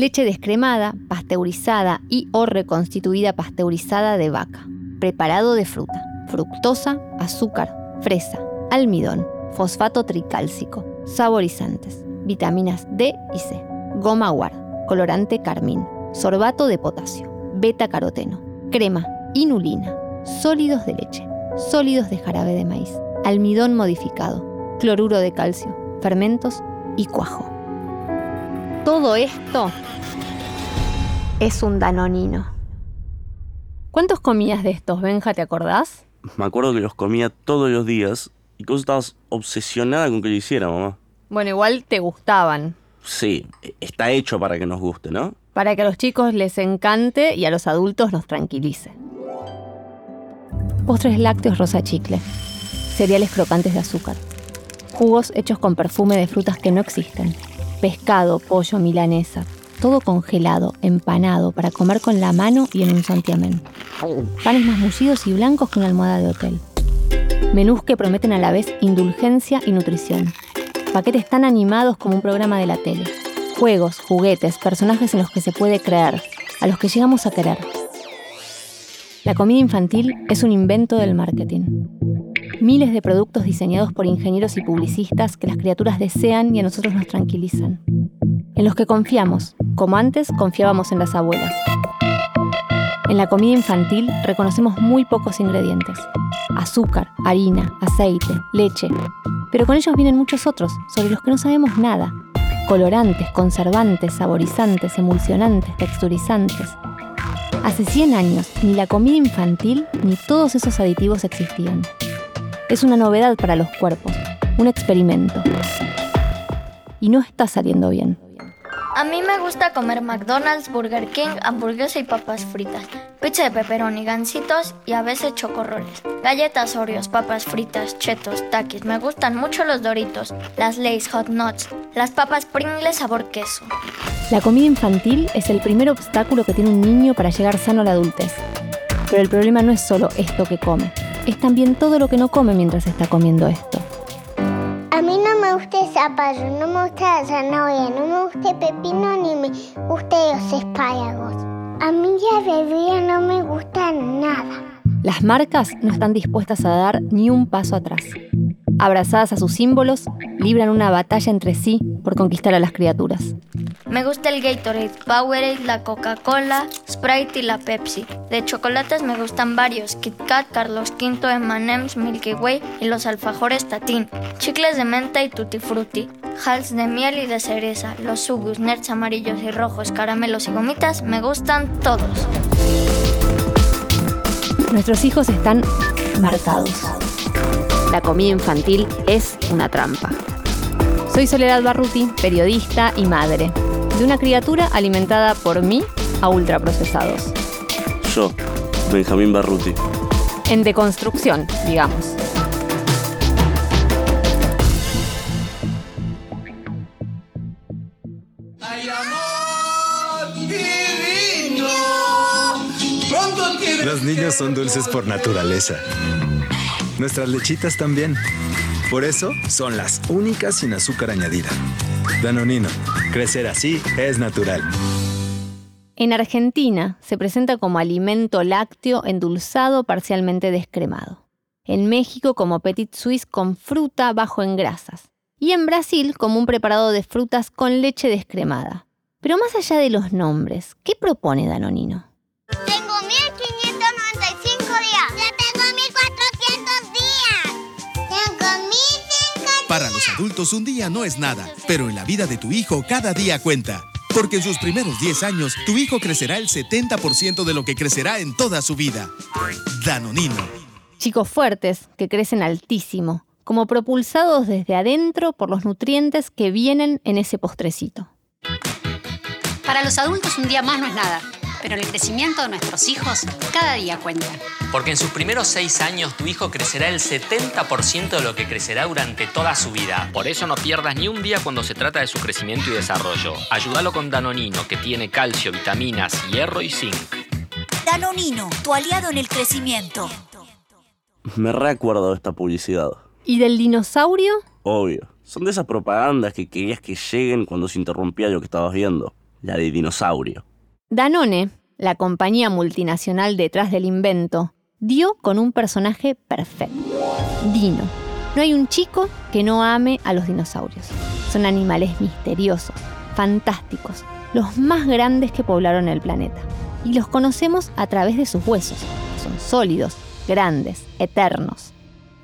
Leche descremada, pasteurizada y o reconstituida pasteurizada de vaca. Preparado de fruta, fructosa, azúcar, fresa, almidón, fosfato tricálcico, saborizantes, vitaminas D y C, goma guar, colorante carmín, sorbato de potasio, beta caroteno, crema, inulina, sólidos de leche, sólidos de jarabe de maíz, almidón modificado, cloruro de calcio, fermentos y cuajo. Todo esto es un danonino. ¿Cuántos comías de estos, Benja, te acordás? Me acuerdo que los comía todos los días y que vos estabas obsesionada con que lo hiciera, mamá. Bueno, igual te gustaban. Sí, está hecho para que nos guste, ¿no? Para que a los chicos les encante y a los adultos nos tranquilice. Postres lácteos rosa chicle. Cereales crocantes de azúcar. Jugos hechos con perfume de frutas que no existen. Pescado, pollo, milanesa. Todo congelado, empanado, para comer con la mano y en un santiamén. Panes más mullidos y blancos que una almohada de hotel. Menús que prometen a la vez indulgencia y nutrición. Paquetes tan animados como un programa de la tele. Juegos, juguetes, personajes en los que se puede creer, a los que llegamos a querer. La comida infantil es un invento del marketing. Miles de productos diseñados por ingenieros y publicistas que las criaturas desean y a nosotros nos tranquilizan. En los que confiamos, como antes confiábamos en las abuelas. En la comida infantil reconocemos muy pocos ingredientes. Azúcar, harina, aceite, leche. Pero con ellos vienen muchos otros, sobre los que no sabemos nada. Colorantes, conservantes, saborizantes, emulsionantes, texturizantes. Hace 100 años, ni la comida infantil ni todos esos aditivos existían. Es una novedad para los cuerpos, un experimento. Y no está saliendo bien. A mí me gusta comer McDonald's, Burger King, hamburguesa y papas fritas, pizza de pepperoni, gancitos y a veces chocorroles, galletas Oreos, papas fritas, chetos, taquis. Me gustan mucho los Doritos, las Lay's Hot Nuts, las papas Pringles sabor queso. La comida infantil es el primer obstáculo que tiene un niño para llegar sano a la adultez. Pero el problema no es solo esto que come, es también todo lo que no come mientras está comiendo esto. A mí no me gusta el zapallo, no me gusta la zanahoria, no me gusta el pepino ni me gustan los espárragos. A mí la bebida no me gusta nada. Las marcas no están dispuestas a dar ni un paso atrás. Abrazadas a sus símbolos, libran una batalla entre sí por conquistar a las criaturas. Me gusta el Gatorade, Powerade, la Coca-Cola, Sprite y la Pepsi. De chocolates me gustan varios, Kit Kat, Carlos V, M&M's, Milky Way y los alfajores Tatín. Chicles de menta y Tutti Frutti. Hals de miel y de cereza. Los sugus, nerds amarillos y rojos, caramelos y gomitas me gustan todos. Nuestros hijos están marcados. La comida infantil es una trampa. Soy Soledad Barruti, periodista y madre, de una criatura alimentada por mí a ultraprocesados. Yo, Benjamín Barruti. En deconstrucción, digamos. Los niños son dulces por naturaleza. Nuestras lechitas también. Por eso son las únicas sin azúcar añadida. Danonino, crecer así es natural. En Argentina se presenta como alimento lácteo endulzado parcialmente descremado. En México como petit suisse con fruta bajo en grasas. Y en Brasil como un preparado de frutas con leche descremada. Pero más allá de los nombres, ¿qué propone Danonino? Adultos un día no es nada, pero en la vida de tu hijo cada día cuenta. Porque en sus primeros 10 años, tu hijo crecerá el 70% de lo que crecerá en toda su vida. Danonino. Chicos fuertes que crecen altísimo, como propulsados desde adentro por los nutrientes que vienen en ese postrecito. Para los adultos un día más no es nada, pero en el crecimiento de nuestros hijos cada día cuenta. Porque en sus primeros seis años tu hijo crecerá el 70% de lo que crecerá durante toda su vida. Por eso no pierdas ni un día cuando se trata de su crecimiento y desarrollo. Ayúdalo con Danonino, que tiene calcio, vitaminas, hierro y zinc. Danonino, tu aliado en el crecimiento. Me recuerdo de esta publicidad. ¿Y del dinosaurio? Obvio. Son de esas propagandas que querías que lleguen cuando se interrumpía lo que estabas viendo. la de dinosaurio. Danone, la compañía multinacional detrás del invento, dio con un personaje perfecto. Dino. No hay un chico que no ame a los dinosaurios. Son animales misteriosos, fantásticos, los más grandes que poblaron el planeta. Y los conocemos a través de sus huesos. Son sólidos, grandes, eternos.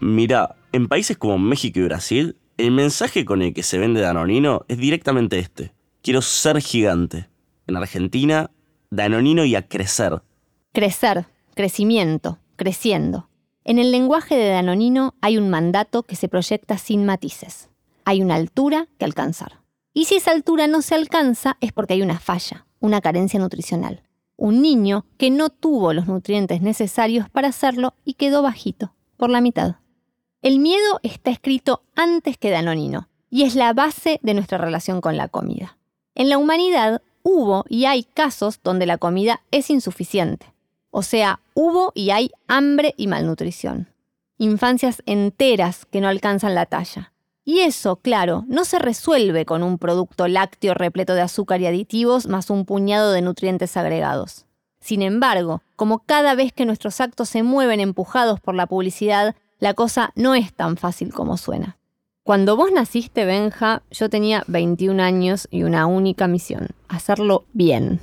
Mira, en países como México y Brasil, el mensaje con el que se vende Danonino es directamente este. Quiero ser gigante. En Argentina, Danonino y a crecer. Crecer, crecimiento, creciendo. En el lenguaje de Danonino hay un mandato que se proyecta sin matices. Hay una altura que alcanzar. Y si esa altura no se alcanza es porque hay una falla, una carencia nutricional. Un niño que no tuvo los nutrientes necesarios para hacerlo y quedó bajito, por la mitad. El miedo está escrito antes que Danonino y es la base de nuestra relación con la comida. En la humanidad hubo y hay casos donde la comida es insuficiente. O sea, hubo y hay hambre y malnutrición. Infancias enteras que no alcanzan la talla. Y eso, claro, no se resuelve con un producto lácteo repleto de azúcar y aditivos más un puñado de nutrientes agregados. Sin embargo, como cada vez que nuestros actos se mueven empujados por la publicidad, la cosa no es tan fácil como suena. Cuando vos naciste, Benja, yo tenía 21 años y una única misión, hacerlo bien.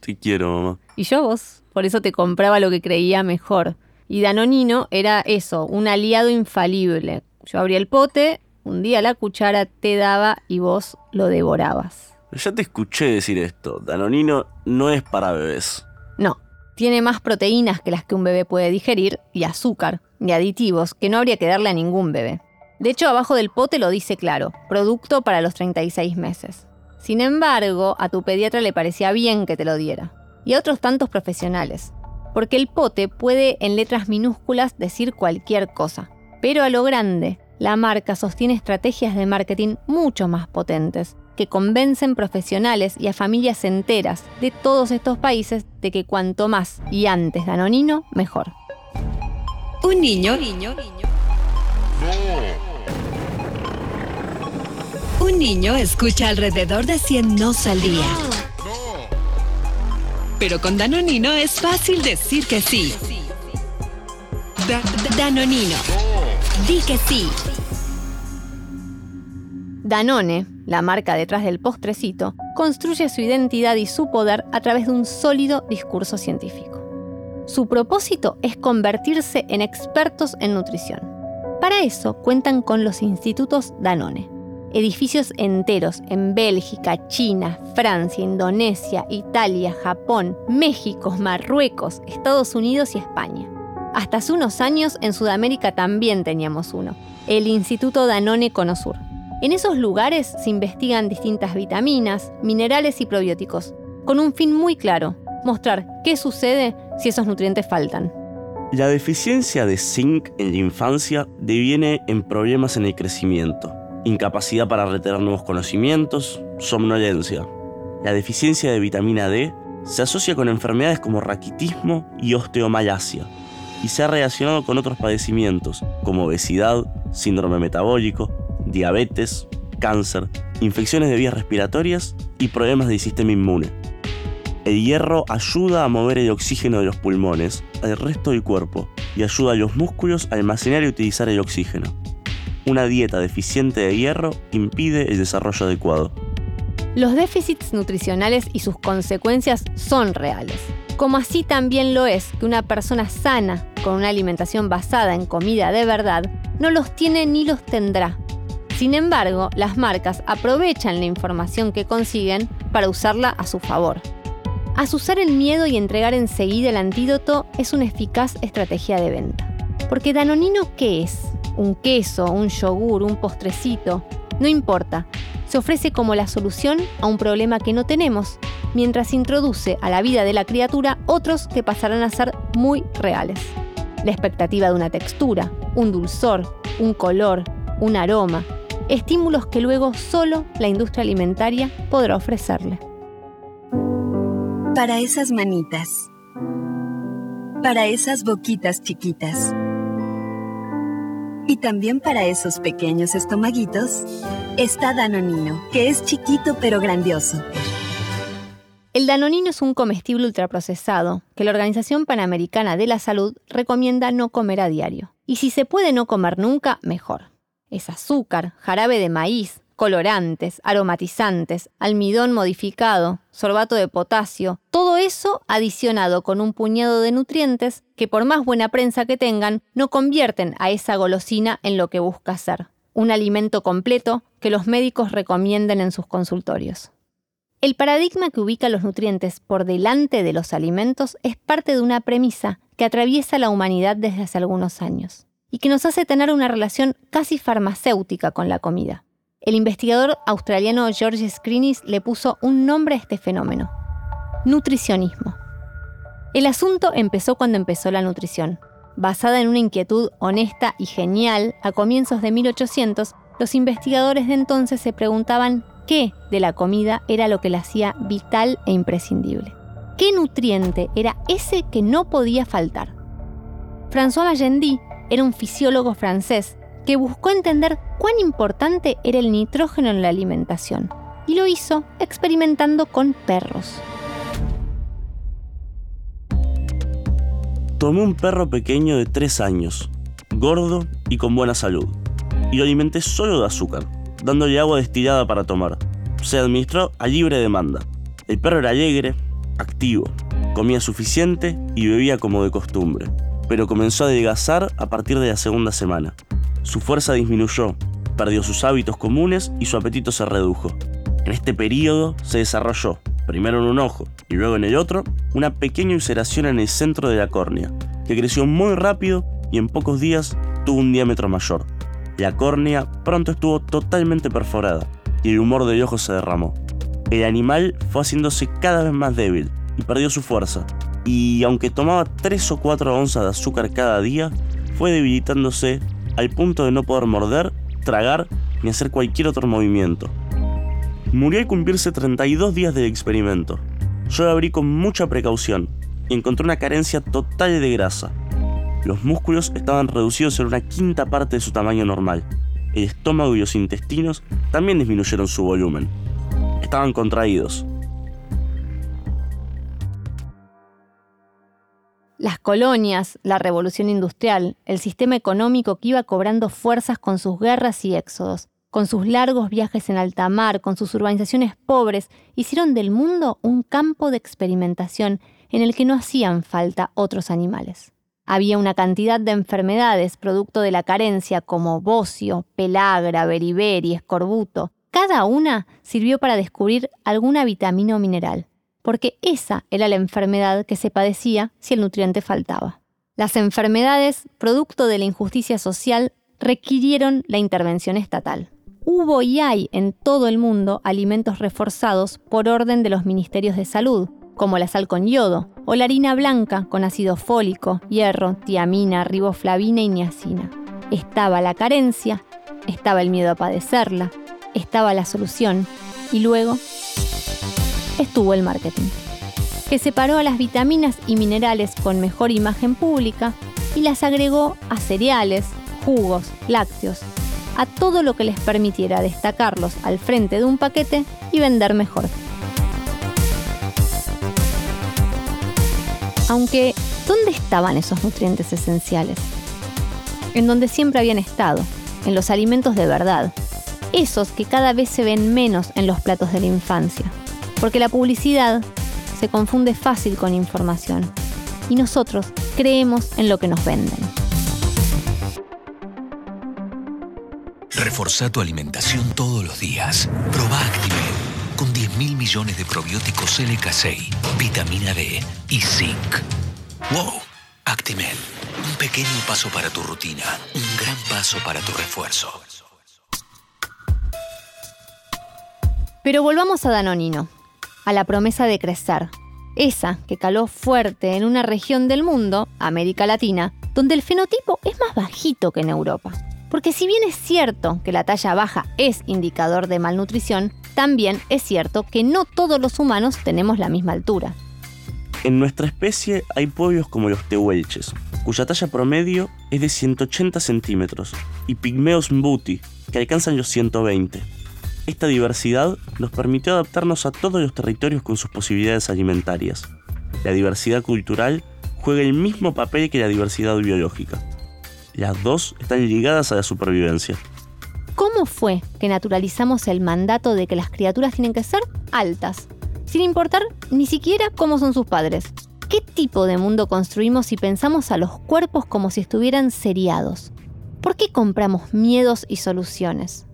Te quiero, mamá. Y yo vos, por eso te compraba lo que creía mejor. Y Danonino era eso, un aliado infalible, yo abría el pote, un día la cuchara te daba y vos lo devorabas. Ya te escuché decir esto. Danonino no es para bebés. No, tiene más proteínas que las que un bebé puede digerir y azúcar y aditivos que no habría que darle a ningún bebé. De hecho, abajo del pote lo dice claro, producto para los 36 meses. Sin embargo, a tu pediatra le parecía bien que te lo diera. Y a otros tantos profesionales. Porque el pote puede en letras minúsculas decir cualquier cosa. Pero a lo grande, la marca sostiene estrategias de marketing mucho más potentes, que convencen profesionales y a familias enteras de todos estos países de que cuanto más y antes danonino, mejor. Un niño, niño, niño. Un niño escucha alrededor de 100 nos al día. Pero con Danonino es fácil decir que sí. Danonino. Di que sí. Danone, la marca detrás del postrecito, construye su identidad y su poder a través de un sólido discurso científico. Su propósito es convertirse en expertos en nutrición. Para eso cuentan con los institutos Danone, edificios enteros en Bélgica, China, Francia, Indonesia, Italia, Japón, México, Marruecos, Estados Unidos y España. Hasta hace unos años en Sudamérica también teníamos uno, el Instituto Danone Conosur. En esos lugares se investigan distintas vitaminas, minerales y probióticos, con un fin muy claro, mostrar qué sucede si esos nutrientes faltan. La deficiencia de zinc en la infancia deviene en problemas en el crecimiento, incapacidad para retener nuevos conocimientos, somnolencia. La deficiencia de vitamina D se asocia con enfermedades como raquitismo y osteomalacia, y se ha relacionado con otros padecimientos como obesidad, síndrome metabólico, diabetes, cáncer, infecciones de vías respiratorias y problemas del sistema inmune. El hierro ayuda a mover el oxígeno de los pulmones al resto del cuerpo y ayuda a los músculos a almacenar y utilizar el oxígeno. Una dieta deficiente de hierro impide el desarrollo adecuado. Los déficits nutricionales y sus consecuencias son reales, como así también lo es que una persona sana, con una alimentación basada en comida de verdad, no los tiene ni los tendrá. Sin embargo, las marcas aprovechan la información que consiguen para usarla a su favor. Asusar el miedo y entregar enseguida el antídoto es una eficaz estrategia de venta. Porque Danonino, ¿qué es? ¿Un queso, un yogur, un postrecito? No importa, se ofrece como la solución a un problema que no tenemos, mientras introduce a la vida de la criatura otros que pasarán a ser muy reales. La expectativa de una textura, un dulzor, un color, un aroma, estímulos que luego solo la industria alimentaria podrá ofrecerle. Para esas manitas, para esas boquitas chiquitas y también para esos pequeños estomaguitos está Danonino, que es chiquito pero grandioso. El danonino es un comestible ultraprocesado que la Organización Panamericana de la Salud recomienda no comer a diario. Y si se puede no comer nunca, mejor. Es azúcar, jarabe de maíz, colorantes, aromatizantes, almidón modificado, sorbato de potasio, todo eso adicionado con un puñado de nutrientes que por más buena prensa que tengan, no convierten a esa golosina en lo que busca ser, un alimento completo que los médicos recomienden en sus consultorios. El paradigma que ubica los nutrientes por delante de los alimentos es parte de una premisa que atraviesa la humanidad desde hace algunos años y que nos hace tener una relación casi farmacéutica con la comida. El investigador australiano George Skrinis le puso un nombre a este fenómeno, nutricionismo. El asunto empezó cuando empezó la nutrición. Basada en una inquietud honesta y genial, a comienzos de 1800, los investigadores de entonces se preguntaban qué de la comida era lo que la hacía vital e imprescindible. ¿Qué nutriente era ese que no podía faltar? François Magendie era un fisiólogo francés que buscó entender cuán importante era el nitrógeno en la alimentación y lo hizo experimentando con perros. Tomé un perro pequeño de 3 años, gordo y con buena salud, y lo alimenté solo de azúcar dándole agua destilada para tomar. Se administró a libre demanda. El perro era alegre, activo, comía suficiente y bebía como de costumbre, pero comenzó a adelgazar a partir de la segunda semana. Su fuerza disminuyó, perdió sus hábitos comunes y su apetito se redujo. En este periodo se desarrolló, primero en un ojo y luego en el otro, una pequeña ulceración en el centro de la córnea, que creció muy rápido y en pocos días tuvo un diámetro mayor. La córnea pronto estuvo totalmente perforada y el humor del ojo se derramó. El animal fue haciéndose cada vez más débil y perdió su fuerza, y aunque tomaba 3 o 4 onzas de azúcar cada día, fue debilitándose al punto de no poder morder, tragar ni hacer cualquier otro movimiento. Murió al cumplirse 32 días del experimento. Yo lo abrí con mucha precaución y encontré una carencia total de grasa, los músculos estaban reducidos en una quinta parte de su tamaño normal. El estómago y los intestinos también disminuyeron su volumen. Estaban contraídos. Las colonias, la revolución industrial, el sistema económico que iba cobrando fuerzas con sus guerras y éxodos, con sus largos viajes en alta mar, con sus urbanizaciones pobres, hicieron del mundo un campo de experimentación en el que no hacían falta otros animales. Había una cantidad de enfermedades producto de la carencia como bocio, pelagra, beriberi, escorbuto. Cada una sirvió para descubrir alguna vitamina o mineral, porque esa era la enfermedad que se padecía si el nutriente faltaba. Las enfermedades, producto de la injusticia social, requirieron la intervención estatal. Hubo y hay en todo el mundo alimentos reforzados por orden de los ministerios de salud, como la sal con yodo, o la harina blanca con ácido fólico, hierro, tiamina, riboflavina y niacina. Estaba la carencia, estaba el miedo a padecerla, estaba la solución y luego estuvo el marketing, que separó a las vitaminas y minerales con mejor imagen pública y las agregó a cereales, jugos, lácteos, a todo lo que les permitiera destacarlos al frente de un paquete y vender mejor. Aunque, ¿dónde estaban esos nutrientes esenciales? En donde siempre habían estado, en los alimentos de verdad, esos que cada vez se ven menos en los platos de la infancia, porque la publicidad se confunde fácil con información y nosotros creemos en lo que nos venden. Reforza tu alimentación todos los días. Proba Actimel con 10.000 millones de probióticos LK6, vitamina D y zinc. ¡Wow! Actimel. Un pequeño paso para tu rutina, un gran paso para tu refuerzo. Pero volvamos a Danonino, a la promesa de crecer. Esa que caló fuerte en una región del mundo, América Latina, donde el fenotipo es más bajito que en Europa. Porque si bien es cierto que la talla baja es indicador de malnutrición, también es cierto que no todos los humanos tenemos la misma altura. En nuestra especie hay pueblos como los tehuelches, cuya talla promedio es de 180 centímetros, y pigmeos mbuti, que alcanzan los 120. Esta diversidad nos permitió adaptarnos a todos los territorios con sus posibilidades alimentarias. La diversidad cultural juega el mismo papel que la diversidad biológica. Las dos están ligadas a la supervivencia. ¿Cómo fue que naturalizamos el mandato de que las criaturas tienen que ser altas, sin importar ni siquiera cómo son sus padres? ¿Qué tipo de mundo construimos si pensamos a los cuerpos como si estuvieran seriados? ¿Por qué compramos miedos y soluciones?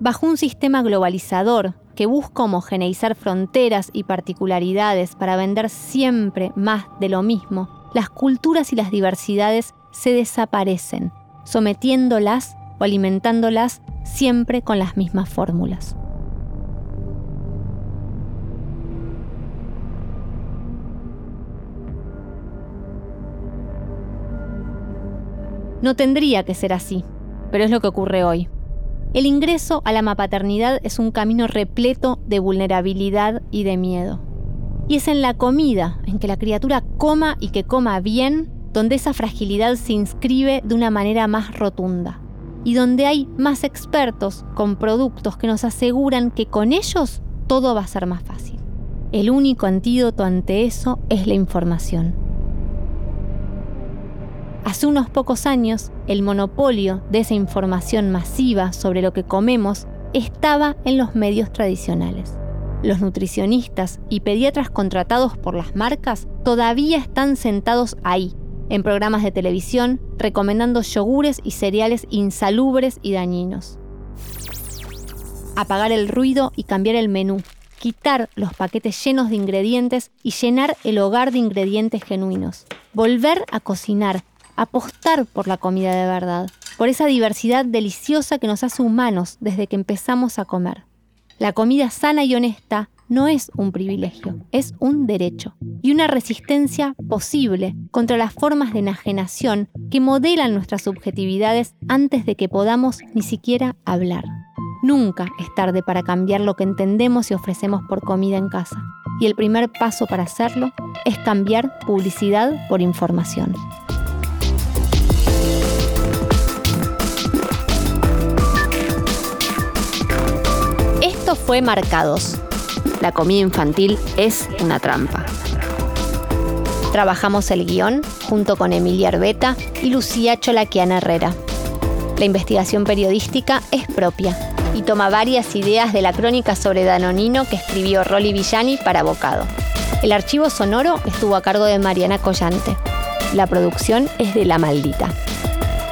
Bajo un sistema globalizador que busca homogeneizar fronteras y particularidades para vender siempre más de lo mismo, las culturas y las diversidades se desaparecen, sometiéndolas o alimentándolas siempre con las mismas fórmulas. No tendría que ser así, pero es lo que ocurre hoy. El ingreso a la mapaternidad es un camino repleto de vulnerabilidad y de miedo. Y es en la comida, en que la criatura coma y que coma bien, donde esa fragilidad se inscribe de una manera más rotunda. Y donde hay más expertos con productos que nos aseguran que con ellos todo va a ser más fácil. El único antídoto ante eso es la información. Hace unos pocos años, el monopolio de esa información masiva sobre lo que comemos estaba en los medios tradicionales. Los nutricionistas y pediatras contratados por las marcas todavía están sentados ahí, en programas de televisión, recomendando yogures y cereales insalubres y dañinos. Apagar el ruido y cambiar el menú, quitar los paquetes llenos de ingredientes y llenar el hogar de ingredientes genuinos. Volver a cocinar apostar por la comida de verdad, por esa diversidad deliciosa que nos hace humanos desde que empezamos a comer. La comida sana y honesta no es un privilegio, es un derecho y una resistencia posible contra las formas de enajenación que modelan nuestras subjetividades antes de que podamos ni siquiera hablar. Nunca es tarde para cambiar lo que entendemos y ofrecemos por comida en casa. Y el primer paso para hacerlo es cambiar publicidad por información. Fue Marcados. La comida infantil es una trampa. Trabajamos el guion junto con Emilia Arbeta y Lucía Cholaquiana Herrera. La investigación periodística es propia y toma varias ideas de la crónica sobre Danonino que escribió Rolly Villani para Bocado. El archivo sonoro estuvo a cargo de Mariana Collante. La producción es de La Maldita.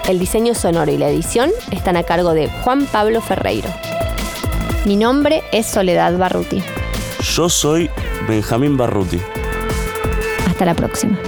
El diseño sonoro y la edición están a cargo de Juan Pablo Ferreiro. Mi nombre es Soledad Barruti. Yo soy Benjamín Barruti. Hasta la próxima.